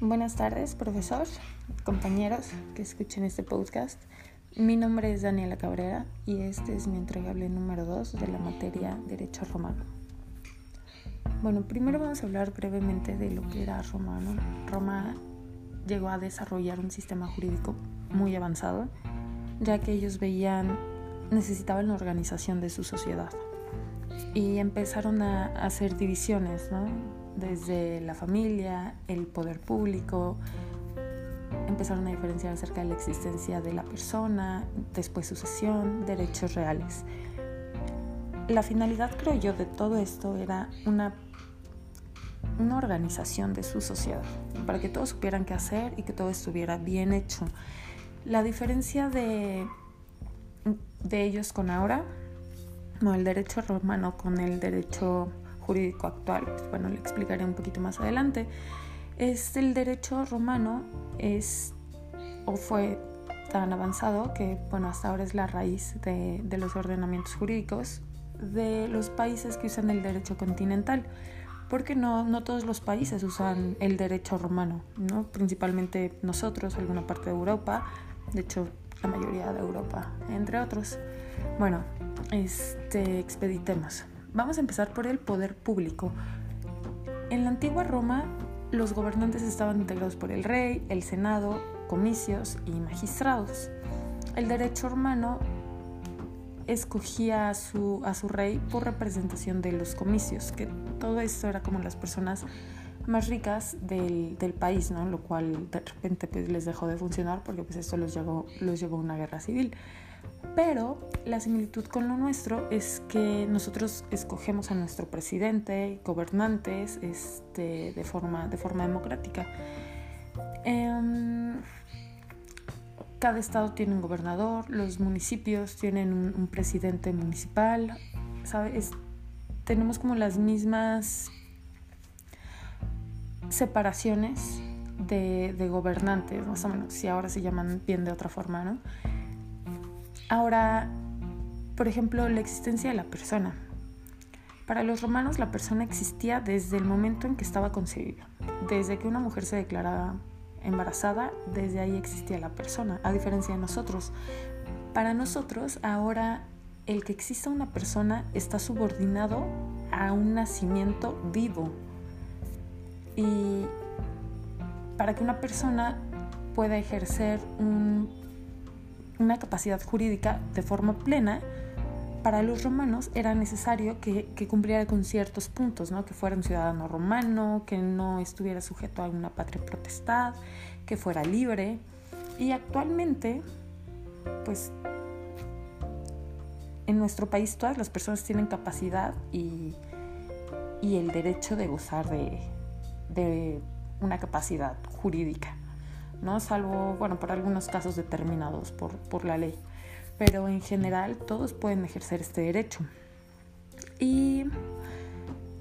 Buenas tardes, profesor, compañeros que escuchen este podcast. Mi nombre es Daniela Cabrera y este es mi entregable número 2 de la materia Derecho Romano. Bueno, primero vamos a hablar brevemente de lo que era romano. Roma llegó a desarrollar un sistema jurídico muy avanzado, ya que ellos veían, necesitaban la organización de su sociedad y empezaron a hacer divisiones, ¿no? Desde la familia, el poder público, empezaron a diferenciar acerca de la existencia de la persona, después sucesión, derechos reales. La finalidad, creo yo, de todo esto era una, una organización de su sociedad, para que todos supieran qué hacer y que todo estuviera bien hecho. La diferencia de, de ellos con ahora, no, el derecho romano con el derecho jurídico actual, pues bueno, le explicaré un poquito más adelante, es el derecho romano es o fue tan avanzado que bueno, hasta ahora es la raíz de, de los ordenamientos jurídicos de los países que usan el derecho continental porque no, no todos los países usan el derecho romano, ¿no? principalmente nosotros, alguna parte de Europa, de hecho la mayoría de Europa, entre otros. Bueno, este, expeditemos. Vamos a empezar por el poder público. En la antigua Roma, los gobernantes estaban integrados por el rey, el senado, comicios y magistrados. El derecho romano escogía a su, a su rey por representación de los comicios, que todo esto era como las personas más ricas del, del, país, ¿no? Lo cual de repente pues, les dejó de funcionar porque pues esto los llevó, los llevó a una guerra civil. Pero la similitud con lo nuestro es que nosotros escogemos a nuestro presidente, gobernantes, este, de, forma, de forma democrática. Eh, cada estado tiene un gobernador, los municipios tienen un, un presidente municipal, ¿sabes? tenemos como las mismas separaciones de, gobernantes, más o menos, si ahora se llaman bien de otra forma, ¿no? Ahora, por ejemplo, la existencia de la persona. Para los romanos la persona existía desde el momento en que estaba concebida. Desde que una mujer se declaraba embarazada, desde ahí existía la persona, a diferencia de nosotros. Para nosotros ahora el que exista una persona está subordinado a un nacimiento vivo. Y para que una persona pueda ejercer un una capacidad jurídica de forma plena, para los romanos era necesario que, cumpliera con ciertos puntos, ¿no? que fuera un ciudadano romano, que no estuviera sujeto a una patria protestad, que fuera libre. Y actualmente, pues en nuestro país todas las personas tienen capacidad y, y el derecho de gozar de, de una capacidad jurídica. ¿no? Salvo, bueno, por algunos casos determinados por, por la ley. Pero en general todos pueden ejercer este derecho. Y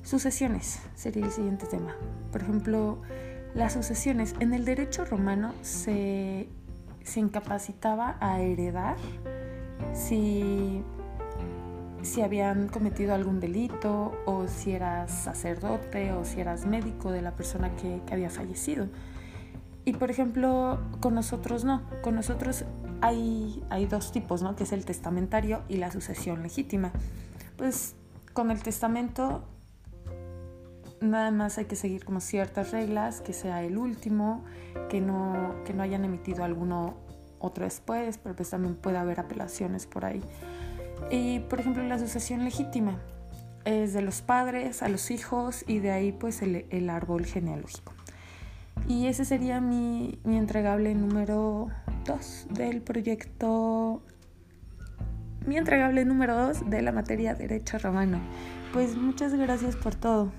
sucesiones sería el siguiente tema. Por ejemplo, las sucesiones. En el derecho romano se, se incapacitaba a heredar si, si habían cometido algún delito o si eras sacerdote o si eras médico de la persona que, había fallecido. Y por ejemplo, con nosotros no. Con nosotros hay, hay dos tipos, ¿no? Que es el testamentario y la sucesión legítima. Pues con el testamento nada más hay que seguir como ciertas reglas, que sea el último, que no, que no hayan emitido alguno otro después, pero pues también puede haber apelaciones por ahí. Y por ejemplo la sucesión legítima es de los padres a los hijos y de ahí pues el, el árbol genealógico. Y ese sería mi, mi entregable número 2 del proyecto, mi entregable número 2 de la materia Derecho Romano. Pues muchas gracias por todo.